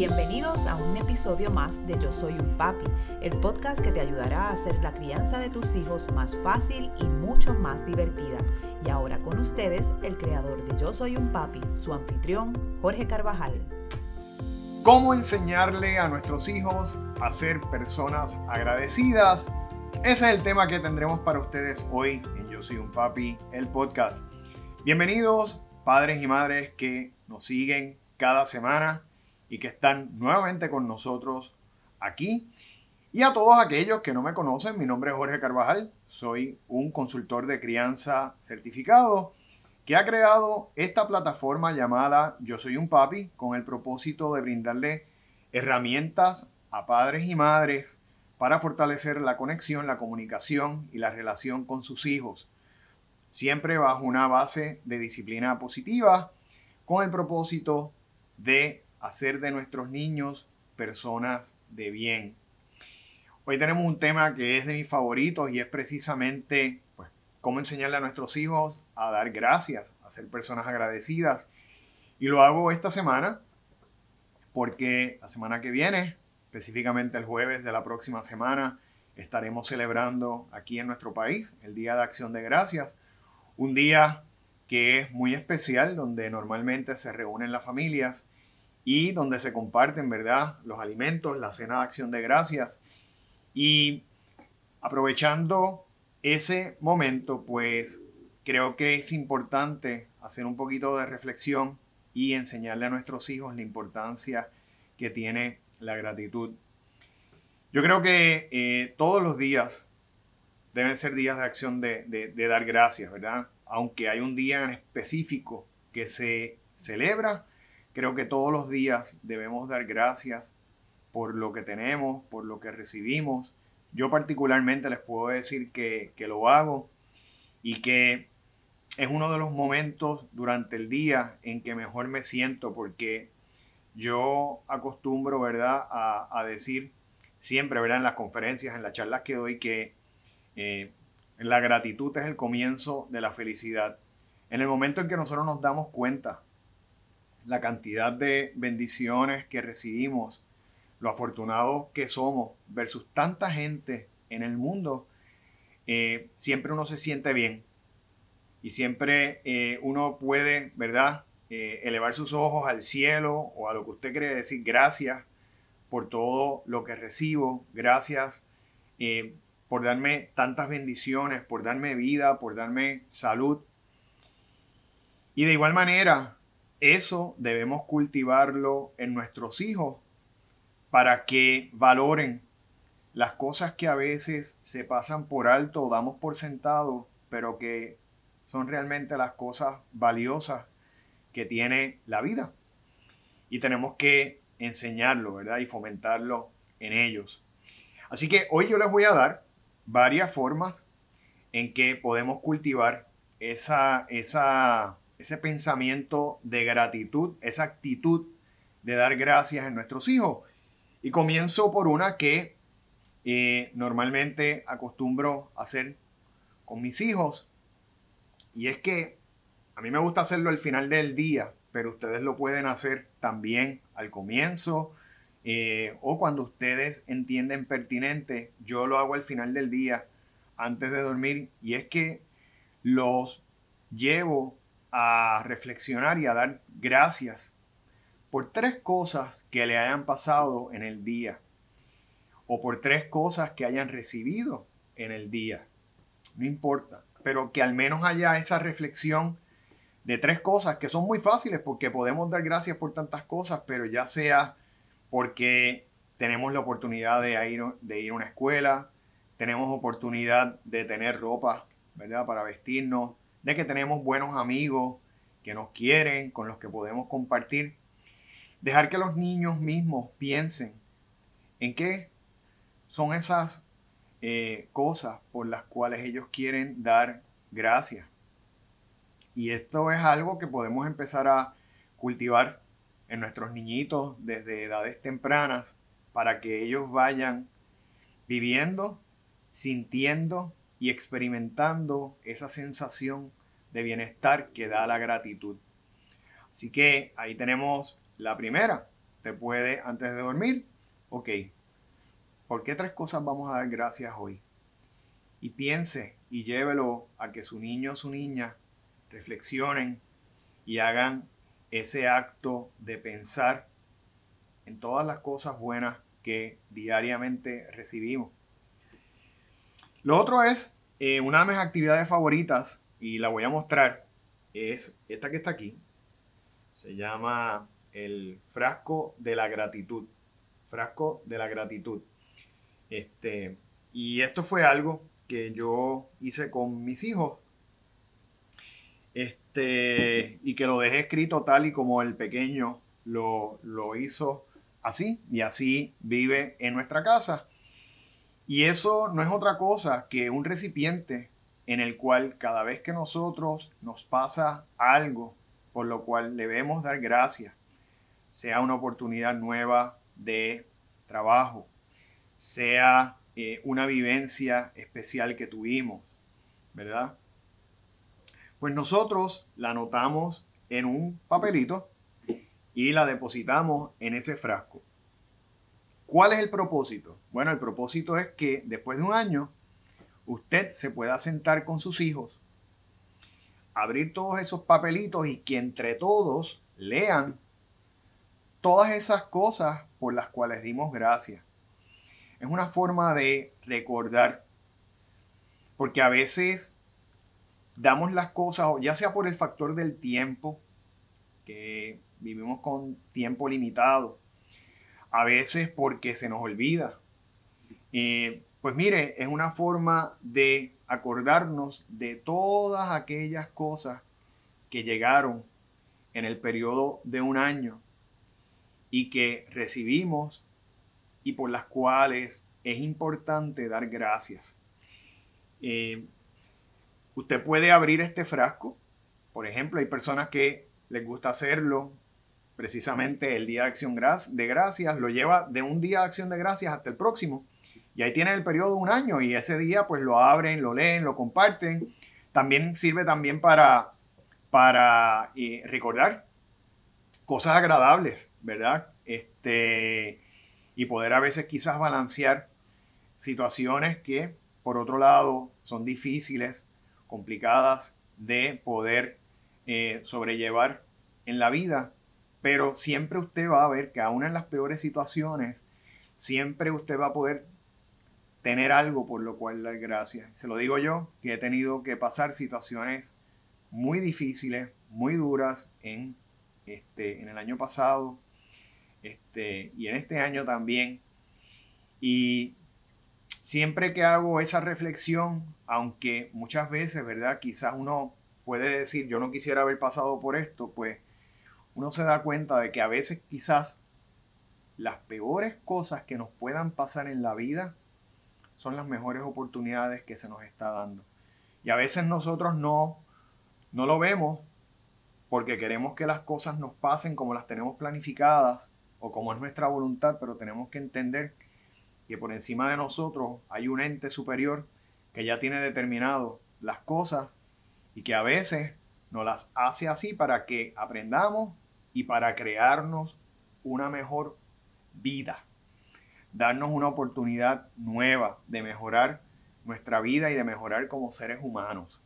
Bienvenidos a un episodio más de Yo Soy un Papi, el podcast que te ayudará a hacer la crianza de tus hijos más fácil y mucho más divertida. Y ahora con ustedes, el creador de Yo Soy un Papi, su anfitrión, Jorge Carvajal. ¿Cómo enseñarle a nuestros hijos a ser personas agradecidas? Ese es el tema que tendremos para ustedes hoy en Yo Soy un Papi, el podcast. Bienvenidos padres y madres que nos siguen cada semana y que están nuevamente con nosotros aquí. Y a todos aquellos que no me conocen, mi nombre es Jorge Carvajal, soy un consultor de crianza certificado que ha creado esta plataforma llamada Yo Soy un Papi con el propósito de brindarle herramientas a padres y madres para fortalecer la conexión, la comunicación y la relación con sus hijos, siempre bajo una base de disciplina positiva con el propósito de hacer de nuestros niños personas de bien. Hoy tenemos un tema que es de mis favoritos y es precisamente pues, cómo enseñarle a nuestros hijos a dar gracias, a ser personas agradecidas. Y lo hago esta semana porque la semana que viene, específicamente el jueves de la próxima semana, estaremos celebrando aquí en nuestro país el Día de Acción de Gracias. Un día que es muy especial, donde normalmente se reúnen las familias y donde se comparten, ¿verdad? Los alimentos, la cena de acción de gracias. Y aprovechando ese momento, pues creo que es importante hacer un poquito de reflexión y enseñarle a nuestros hijos la importancia que tiene la gratitud. Yo creo que eh, todos los días deben ser días de acción de, de dar gracias, ¿verdad? Aunque hay un día en específico que se celebra, Creo que todos los días debemos dar gracias por lo que tenemos, por lo que recibimos. Yo particularmente les puedo decir que, lo hago y que es uno de los momentos durante el día en que mejor me siento porque yo acostumbro, ¿verdad?, a, decir siempre, ¿verdad?, en las conferencias, en las charlas que doy, que eh, la gratitud es el comienzo de la felicidad. En el momento en que nosotros nos damos cuenta la cantidad de bendiciones que recibimos, lo afortunados que somos versus tanta gente en el mundo, eh, siempre uno se siente bien y siempre eh, uno puede, ¿verdad?, eh, elevar sus ojos al cielo o a lo que usted quiere decir gracias por todo lo que recibo, gracias por darme tantas bendiciones, por darme vida, por darme salud. Y de igual manera, eso debemos cultivarlo en nuestros hijos para que valoren las cosas que a veces se pasan por alto o damos por sentado, pero que son realmente las cosas valiosas que tiene la vida. Y tenemos que enseñarlo, ¿verdad? Y fomentarlo en ellos. Así que hoy yo les voy a dar varias formas en que podemos cultivar esa, esa ese pensamiento de gratitud, esa actitud de dar gracias en nuestros hijos. Y comienzo por una que eh, normalmente acostumbro hacer con mis hijos. Y es que a mí me gusta hacerlo al final del día, pero ustedes lo pueden hacer también al comienzo eh, o cuando ustedes entienden pertinente. Yo lo hago al final del día, antes de dormir. Y es que los llevo a reflexionar y a dar gracias por tres cosas que le hayan pasado en el día o por tres cosas que hayan recibido en el día. No importa, pero que al menos haya esa reflexión de tres cosas que son muy fáciles porque podemos dar gracias por tantas cosas, pero ya sea porque tenemos la oportunidad de ir, de ir a una escuela, tenemos oportunidad de tener ropa, ¿verdad? Para vestirnos, de que tenemos buenos amigos que nos quieren, con los que podemos compartir. Dejar que los niños mismos piensen en qué son esas eh, cosas por las cuales ellos quieren dar gracias. Y esto es algo que podemos empezar a cultivar en nuestros niñitos desde edades tempranas para que ellos vayan viviendo, sintiendo y experimentando esa sensación de bienestar que da la gratitud. Así que ahí tenemos la primera. te puede, antes de dormir, ok, ¿por qué tres cosas vamos a dar gracias hoy? Y piense y llévelo a que su niño o su niña reflexionen y hagan ese acto de pensar en todas las cosas buenas que diariamente recibimos. Lo otro es eh, una de mis actividades favoritas y la voy a mostrar es esta que está aquí. Se llama el frasco de la gratitud. Frasco de la gratitud. Este, y esto fue algo que yo hice con mis hijos. Este, y que lo dejé escrito tal y como el pequeño lo, lo hizo así. Y así vive en nuestra casa. Y eso no es otra cosa que un recipiente en el cual cada vez que nosotros nos pasa algo por lo cual debemos dar gracias, sea una oportunidad nueva de trabajo, sea eh, una vivencia especial que tuvimos, ¿verdad? Pues nosotros la anotamos en un papelito y la depositamos en ese frasco. ¿Cuál es el propósito? Bueno, el propósito es que después de un año usted se pueda sentar con sus hijos, abrir todos esos papelitos y que entre todos lean todas esas cosas por las cuales dimos gracias. Es una forma de recordar, porque a veces damos las cosas, ya sea por el factor del tiempo, que vivimos con tiempo limitado, a veces porque se nos olvida. Eh, pues mire, es una forma de acordarnos de todas aquellas cosas que llegaron en el periodo de un año y que recibimos y por las cuales es importante dar gracias. Eh, usted puede abrir este frasco. Por ejemplo, hay personas que les gusta hacerlo precisamente el día de acción de gracias, lo lleva de un día de acción de gracias hasta el próximo y ahí tienen el periodo de un año y ese día pues lo abren, lo leen, lo comparten. También sirve también para, para eh, recordar cosas agradables, ¿verdad? Este, y poder a veces quizás balancear situaciones que por otro lado son difíciles, complicadas de poder eh, sobrellevar en la vida, pero siempre usted va a ver que aún en las peores situaciones, siempre usted va a poder tener algo por lo cual dar gracias. Se lo digo yo, que he tenido que pasar situaciones muy difíciles, muy duras en, este, en el año pasado este, y en este año también. Y siempre que hago esa reflexión, aunque muchas veces, ¿verdad? Quizás uno puede decir, yo no quisiera haber pasado por esto, pues uno se da cuenta de que a veces quizás las peores cosas que nos puedan pasar en la vida son las mejores oportunidades que se nos está dando. Y a veces nosotros no, no lo vemos porque queremos que las cosas nos pasen como las tenemos planificadas o como es nuestra voluntad, pero tenemos que entender que por encima de nosotros hay un ente superior que ya tiene determinado las cosas y que a veces nos las hace así para que aprendamos y para crearnos una mejor vida darnos una oportunidad nueva de mejorar nuestra vida y de mejorar como seres humanos.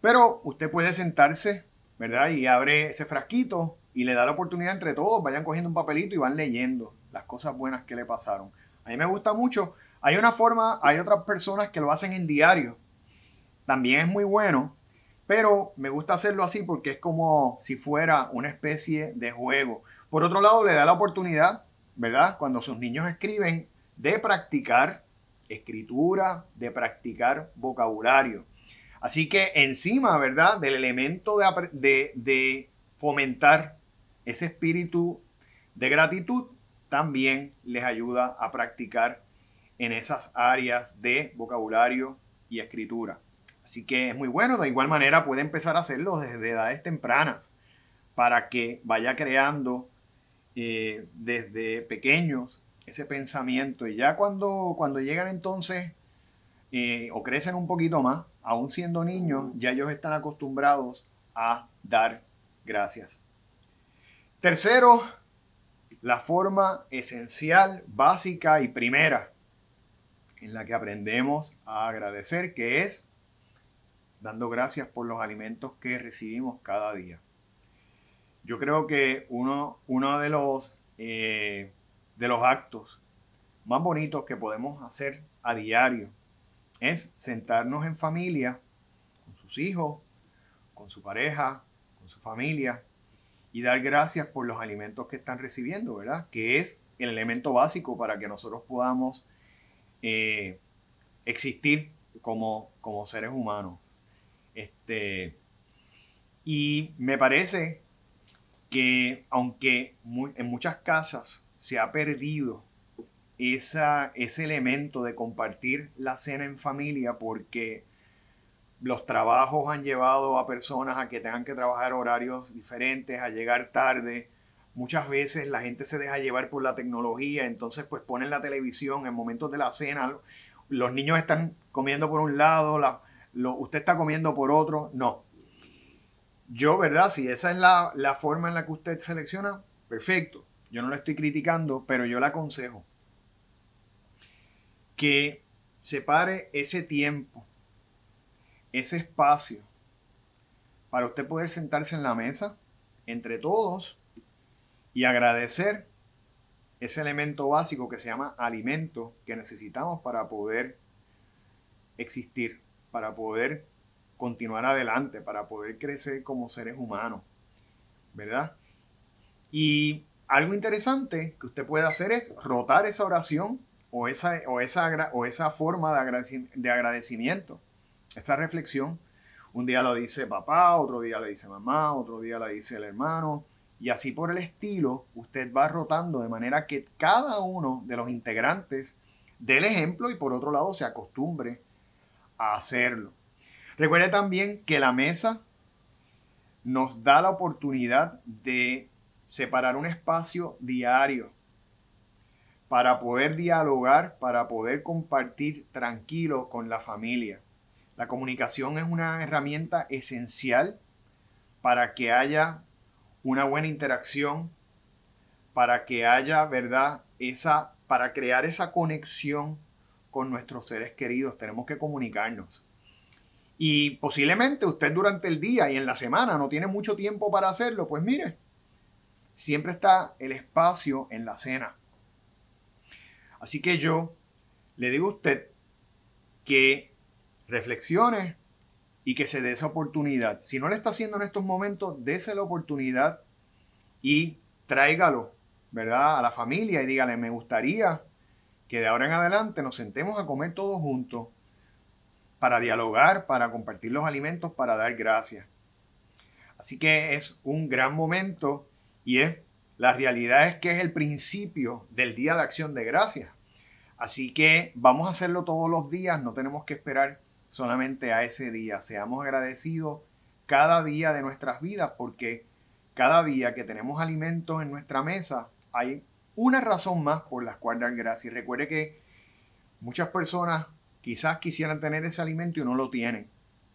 Pero usted puede sentarse, ¿verdad? Y abre ese frasquito y le da la oportunidad entre todos, vayan cogiendo un papelito y van leyendo las cosas buenas que le pasaron. A mí me gusta mucho. Hay una forma, hay otras personas que lo hacen en diario. También es muy bueno, pero me gusta hacerlo así porque es como si fuera una especie de juego. Por otro lado, le da la oportunidad ¿verdad? Cuando sus niños escriben, de practicar escritura, de practicar vocabulario. Así que encima, ¿verdad? Del elemento de, de, fomentar ese espíritu de gratitud, también les ayuda a practicar en esas áreas de vocabulario y escritura. Así que es muy bueno, de igual manera puede empezar a hacerlo desde edades tempranas para que vaya creando eh, desde pequeños ese pensamiento y ya cuando, cuando llegan entonces eh, o crecen un poquito más, aún siendo niños, ya ellos están acostumbrados a dar gracias. Tercero, la forma esencial, básica y primera en la que aprendemos a agradecer, que es dando gracias por los alimentos que recibimos cada día. Yo creo que uno, uno de, los, eh, de los actos más bonitos que podemos hacer a diario es sentarnos en familia, con sus hijos, con su pareja, con su familia, y dar gracias por los alimentos que están recibiendo, ¿verdad? Que es el elemento básico para que nosotros podamos eh, existir como, como seres humanos. Este, y me parece que aunque en muchas casas se ha perdido esa, ese elemento de compartir la cena en familia porque los trabajos han llevado a personas a que tengan que trabajar horarios diferentes, a llegar tarde. Muchas veces la gente se deja llevar por la tecnología, entonces pues ponen la televisión en momentos de la cena, los niños están comiendo por un lado, usted está comiendo por otro. No. Yo, ¿verdad? Si esa es la, la forma en la que usted selecciona, perfecto. Yo no lo estoy criticando, pero yo le aconsejo que separe ese tiempo ese espacio para usted poder sentarse en la mesa entre todos y agradecer ese elemento básico que se llama alimento que necesitamos para poder existir, para poder continuar adelante, para poder crecer como seres humanos, ¿verdad? Y algo interesante que usted puede hacer es rotar esa oración o esa, o esa, o esa forma de agradecimiento esa reflexión. Un día lo dice papá, otro día le dice mamá, otro día le dice el hermano. Y así por el estilo, usted va rotando de manera que cada uno de los integrantes dé el ejemplo y por otro lado se acostumbre a hacerlo. Recuerde también que la mesa nos da la oportunidad de separar un espacio diario para poder dialogar, para poder compartir tranquilo con la familia. La comunicación es una herramienta esencial para que haya una buena interacción, para que haya, ¿verdad? Esa, para crear esa conexión con nuestros seres queridos, tenemos que comunicarnos. Y posiblemente usted durante el día y en la semana no tiene mucho tiempo para hacerlo, pues mire, siempre está el espacio en la cena. Así que yo le digo a usted que reflexiones y que se dé esa oportunidad. Si no le está haciendo en estos momentos, dése la oportunidad y tráigalo, ¿verdad? A la familia y dígale, me gustaría que de ahora en adelante nos sentemos a comer todos juntos para dialogar, para compartir los alimentos, para dar gracias. Así que es un gran momento y es la realidad es que es el principio del Día de Acción de Gracias. Así que vamos a hacerlo todos los días, no tenemos que esperar solamente a ese día. Seamos agradecidos cada día de nuestras vidas porque cada día que tenemos alimentos en nuestra mesa hay una razón más por la cual dar gracias. Recuerde que muchas personas quizás quisieran tener ese alimento y no lo tienen.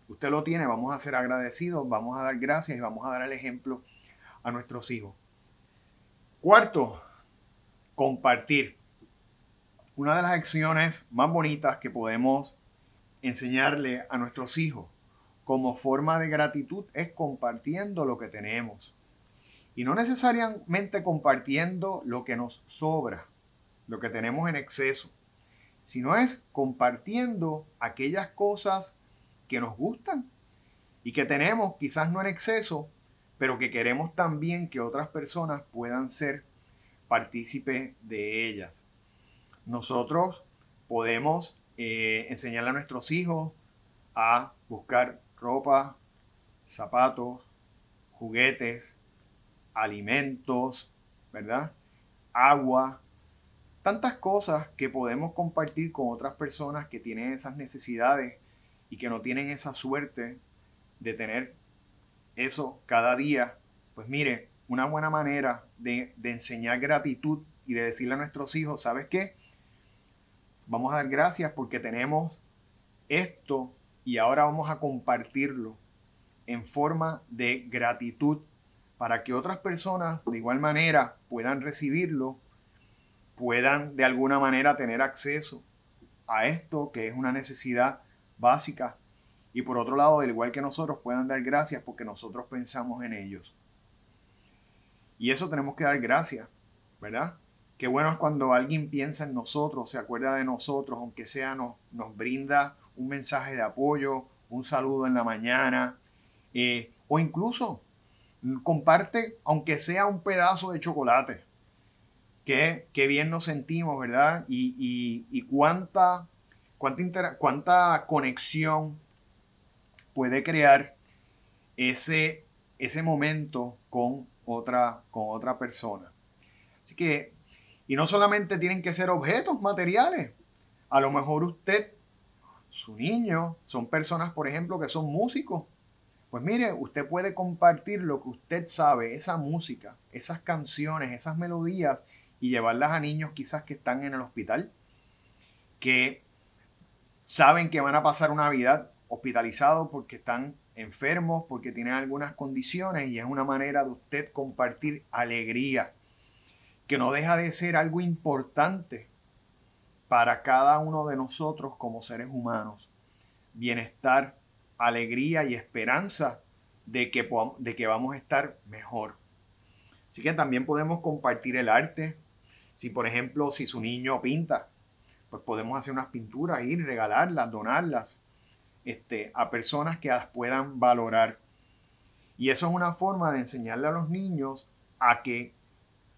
Usted lo tiene, vamos a ser agradecidos, vamos a dar gracias y vamos a dar el ejemplo a nuestros hijos. Cuarto, compartir. Una de las acciones más bonitas que podemos enseñarle a nuestros hijos como forma de gratitud es compartiendo lo que tenemos. Y no necesariamente compartiendo lo que nos sobra, lo que tenemos en exceso, sino es compartiendo aquellas cosas que nos gustan y que tenemos quizás no en exceso, pero que queremos también que otras personas puedan ser partícipes de ellas. Nosotros podemos eh, enseñarle a nuestros hijos a buscar ropa, zapatos, juguetes, alimentos, ¿verdad? Agua, tantas cosas que podemos compartir con otras personas que tienen esas necesidades y que no tienen esa suerte de tener eso cada día. Pues mire, una buena manera de, enseñar gratitud y de decirle a nuestros hijos, ¿sabes qué? Vamos a dar gracias porque tenemos esto y ahora vamos a compartirlo en forma de gratitud para que otras personas de igual manera puedan recibirlo, puedan de alguna manera tener acceso a esto que es una necesidad básica y por otro lado, al igual que nosotros, puedan dar gracias porque nosotros pensamos en ellos. Y eso tenemos que dar gracias, ¿verdad? Qué bueno es cuando alguien piensa en nosotros, se acuerda de nosotros, aunque sea nos, nos brinda un mensaje de apoyo, un saludo en la mañana, eh, o incluso comparte, aunque sea un pedazo de chocolate. Qué, qué bien nos sentimos, ¿verdad? Y, y, cuánta, cuánta, cuánta conexión puede crear ese, ese momento con otra, con otra persona. Así que, y no solamente tienen que ser objetos materiales. A lo mejor usted, su niño, son personas, por ejemplo, que son músicos. Pues mire, usted puede compartir lo que usted sabe, esa música, esas canciones, esas melodías, y llevarlas a niños quizás que están en el hospital, que saben que van a pasar una vida hospitalizados porque están enfermos, porque tienen algunas condiciones y es una manera de usted compartir alegría, que no deja de ser algo importante para cada uno de nosotros como seres humanos. Bienestar, alegría y esperanza de que, de que vamos a estar mejor. Así que también podemos compartir el arte. Si por ejemplo, si su niño pinta, pues podemos hacer unas pinturas, ir, regalarlas, donarlas este, a personas que las puedan valorar. Y eso es una forma de enseñarle a los niños a que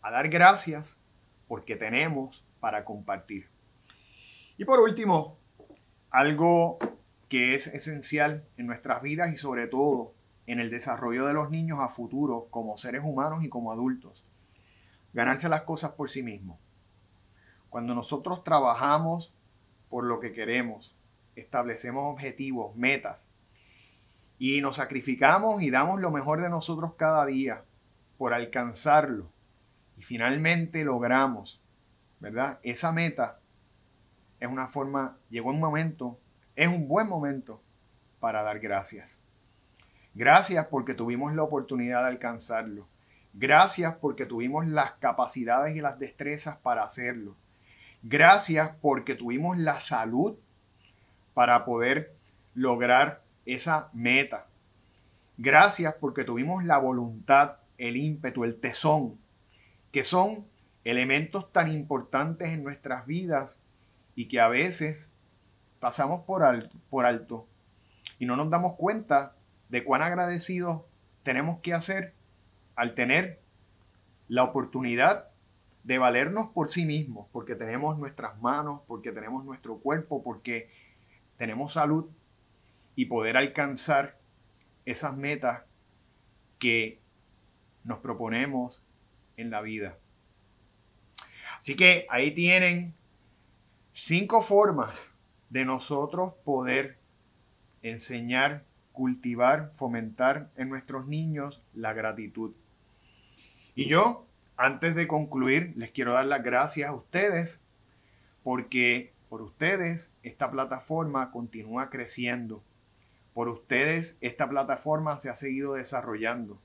a dar gracias porque tenemos para compartir. Y por último, algo que es esencial en nuestras vidas y sobre todo en el desarrollo de los niños a futuro como seres humanos y como adultos. Ganarse las cosas por sí mismos. Cuando nosotros trabajamos por lo que queremos, establecemos objetivos, metas, y nos sacrificamos y damos lo mejor de nosotros cada día por alcanzarlo, y finalmente logramos, ¿verdad? Esa meta es una forma, llegó un momento, es un buen momento para dar gracias. Gracias porque tuvimos la oportunidad de alcanzarlo. Gracias porque tuvimos las capacidades y las destrezas para hacerlo. Gracias porque tuvimos la salud para poder lograr esa meta. Gracias porque tuvimos la voluntad, el ímpetu, el tesón, que son elementos tan importantes en nuestras vidas y que a veces pasamos por alto, por alto y no nos damos cuenta de cuán agradecidos tenemos que hacer al tener la oportunidad de valernos por sí mismos, porque tenemos nuestras manos, porque tenemos nuestro cuerpo, porque tenemos salud y poder alcanzar esas metas que nos proponemos en la vida. Así que ahí tienen cinco formas de nosotros poder enseñar, cultivar, fomentar en nuestros niños la gratitud. Y yo, antes de concluir, les quiero dar las gracias a ustedes porque por ustedes, esta plataforma continúa creciendo. Por ustedes, esta plataforma se ha seguido desarrollando.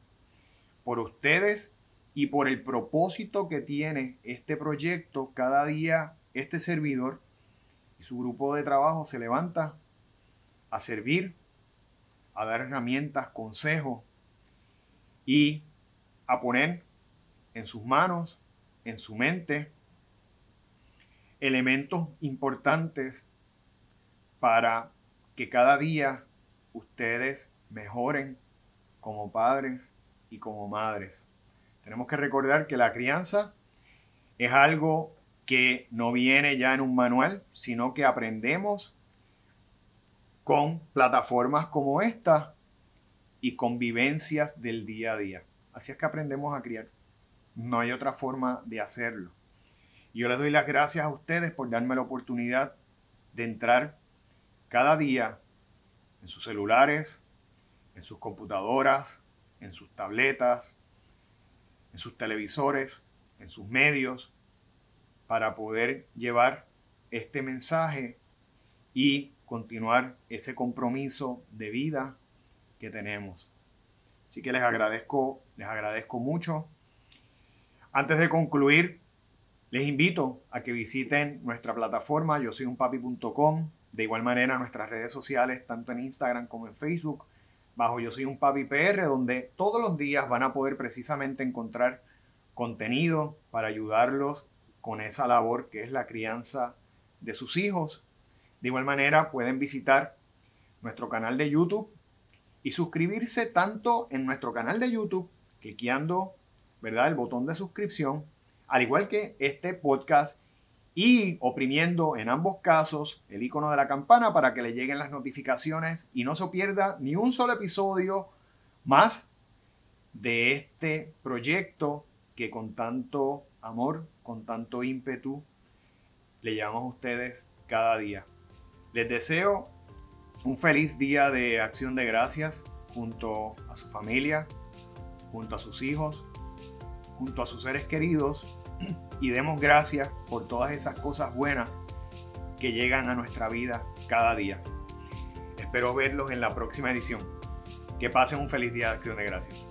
Por ustedes y por el propósito que tiene este proyecto, cada día este servidor su grupo de trabajo se levanta a servir, a dar herramientas, consejos y a poner en sus manos, en su mente, elementos importantes para que cada día ustedes mejoren como padres y como madres. Tenemos que recordar que la crianza es algo que no viene ya en un manual, sino que aprendemos con plataformas como esta y convivencias del día a día. Así es que aprendemos a criar. No hay otra forma de hacerlo. Yo les doy las gracias a ustedes por darme la oportunidad de entrar cada día en sus celulares, en sus computadoras, en sus tabletas, en sus televisores, en sus medios, para poder llevar este mensaje y continuar ese compromiso de vida que tenemos. Así que les agradezco, les agradezco mucho. Antes de concluir, les invito a que visiten nuestra plataforma yo soy un papi.com. De igual manera, nuestras redes sociales, tanto en Instagram como en Facebook, bajo Yo Soy un Papi PR, donde todos los días van a poder precisamente encontrar contenido para ayudarlos con esa labor que es la crianza de sus hijos. De igual manera, pueden visitar nuestro canal de YouTube y suscribirse tanto en nuestro canal de YouTube, cliqueando ¿verdad? el botón de suscripción, al igual que este podcast y oprimiendo en ambos casos el icono de la campana para que le lleguen las notificaciones y no se pierda ni un solo episodio más de este proyecto que con tanto amor, con tanto ímpetu, le llevamos a ustedes cada día. Les deseo un feliz día de acción de gracias junto a su familia, junto a sus hijos, junto a sus seres queridos y demos gracias por todas esas cosas buenas que llegan a nuestra vida cada día. Espero verlos en la próxima edición. Que pasen un feliz día de acción de gracias.